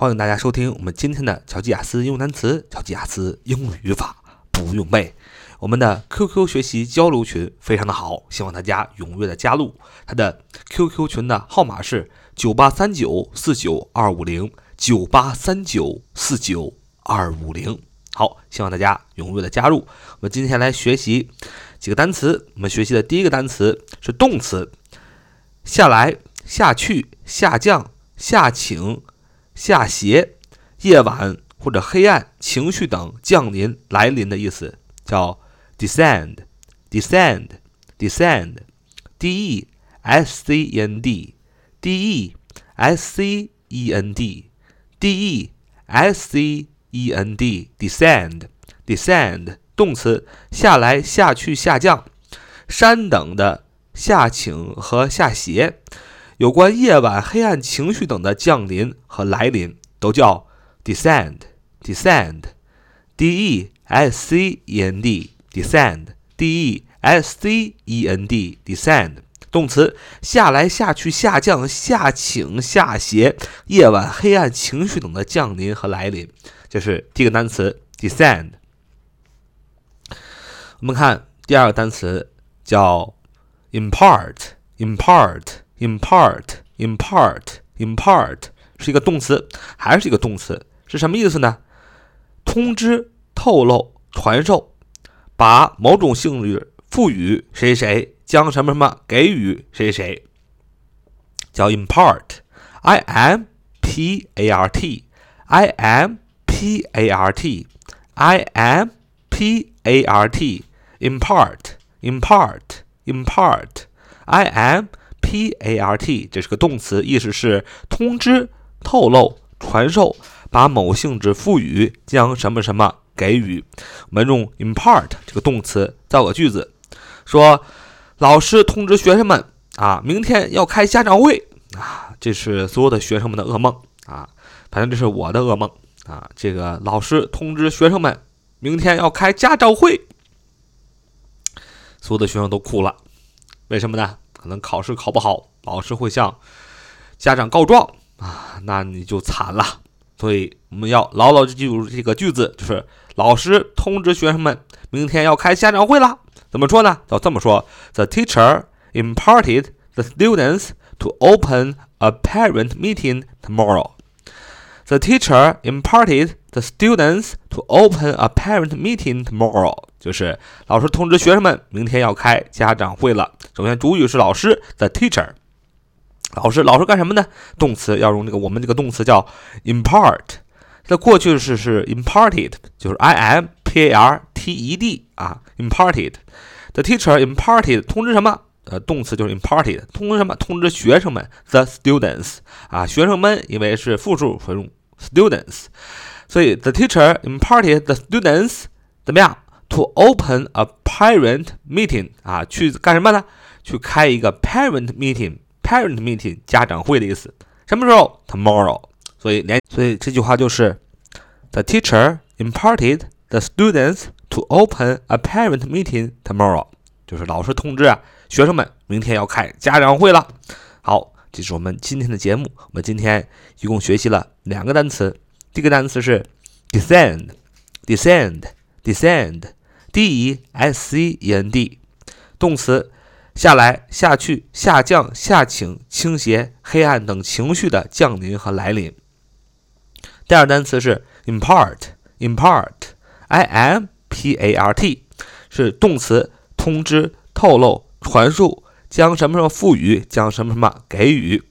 欢迎大家收听我们今天的乔吉雅思英语单词、乔吉雅思英语语法不用背。我们的 QQ 学习交流群非常的好，希望大家踊跃的加入。它的 QQ 群的号码是九八三九四九二五零九八三九四九二五零。好，希望大家踊跃的加入。我们今天来学习几个单词。我们学习的第一个单词是动词，下来、下去、下降、下请。下斜、夜晚或者黑暗、情绪等降临、来临的意思，叫 descend，descend，descend，d e s c e n d，d e s c e n d，d e s c e n d，descend，descend，动词，下来、下去、下降、山等的下倾和下斜。有关夜晚、黑暗、情绪等的降临和来临，都叫 descend，descend，d e s c e n d，descend，d e s c e n d，descend，动词，下来、下去、下降、下倾、下斜，夜晚、黑暗、情绪等的降临和来临，这是第一个单词 descend。我们看第二个单词叫 impart，impart。impart, impart, impart 是一个动词，还是一个动词？是什么意思呢？通知、透露、传授，把某种性质赋予谁谁，将什么什么给予谁谁，叫 impart. I M P A R T. I M P A R T. I M P A R T. impart, p a r t，这是个动词，意思是通知、透露、传授，把某性质赋予，将什么什么给予。我们用 impart 这个动词造个句子，说老师通知学生们啊，明天要开家长会啊，这是所有的学生们的噩梦啊，反正这是我的噩梦啊。这个老师通知学生们，明天要开家长会，所有的学生都哭了，为什么呢？可能考试考不好，老师会向家长告状啊，那你就惨了。所以我们要牢牢记住这个句子，就是老师通知学生们，明天要开家长会了。怎么说呢？要这么说：The teacher imparted the students to open a parent meeting tomorrow. The teacher imparted the students to open a parent meeting tomorrow. 就是老师通知学生们，明天要开家长会了。首先，主语是老师，the teacher。老师，老师干什么呢？动词要用这个，我们这个动词叫 impart。它的过去式是 imparted，就是 i m p a r t e d 啊，imparted。The teacher imparted 通知什么？呃，动词就是 imparted，通知什么？通知学生们，the students 啊，学生们，因为是复数，所以用 students。所以 the teacher imparted the students 怎么样？To open a parent meeting 啊，去干什么呢？去开一个 parent meeting，parent meeting 家长会的意思。什么时候？Tomorrow。所以连，所以这句话就是 The teacher imparted the students to open a parent meeting tomorrow。就是老师通知啊，学生们明天要开家长会了。好，这是我们今天的节目。我们今天一共学习了 两个单词。第一个单词是 descend，descend，descend。D E S C E N D，动词，下来、下去、下降、下倾、倾斜、黑暗等情绪的降临和来临。第二单词是 impart，impart，I M P A R T，是动词，通知、透露、传述，将什么什么赋予，将什么什么给予。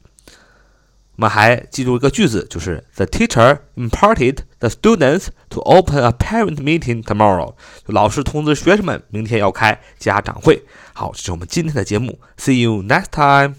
我们还记住一个句子，就是 The teacher imparted the students to open a parent meeting tomorrow。老师通知学生们，明天要开家长会。好，这是我们今天的节目。See you next time.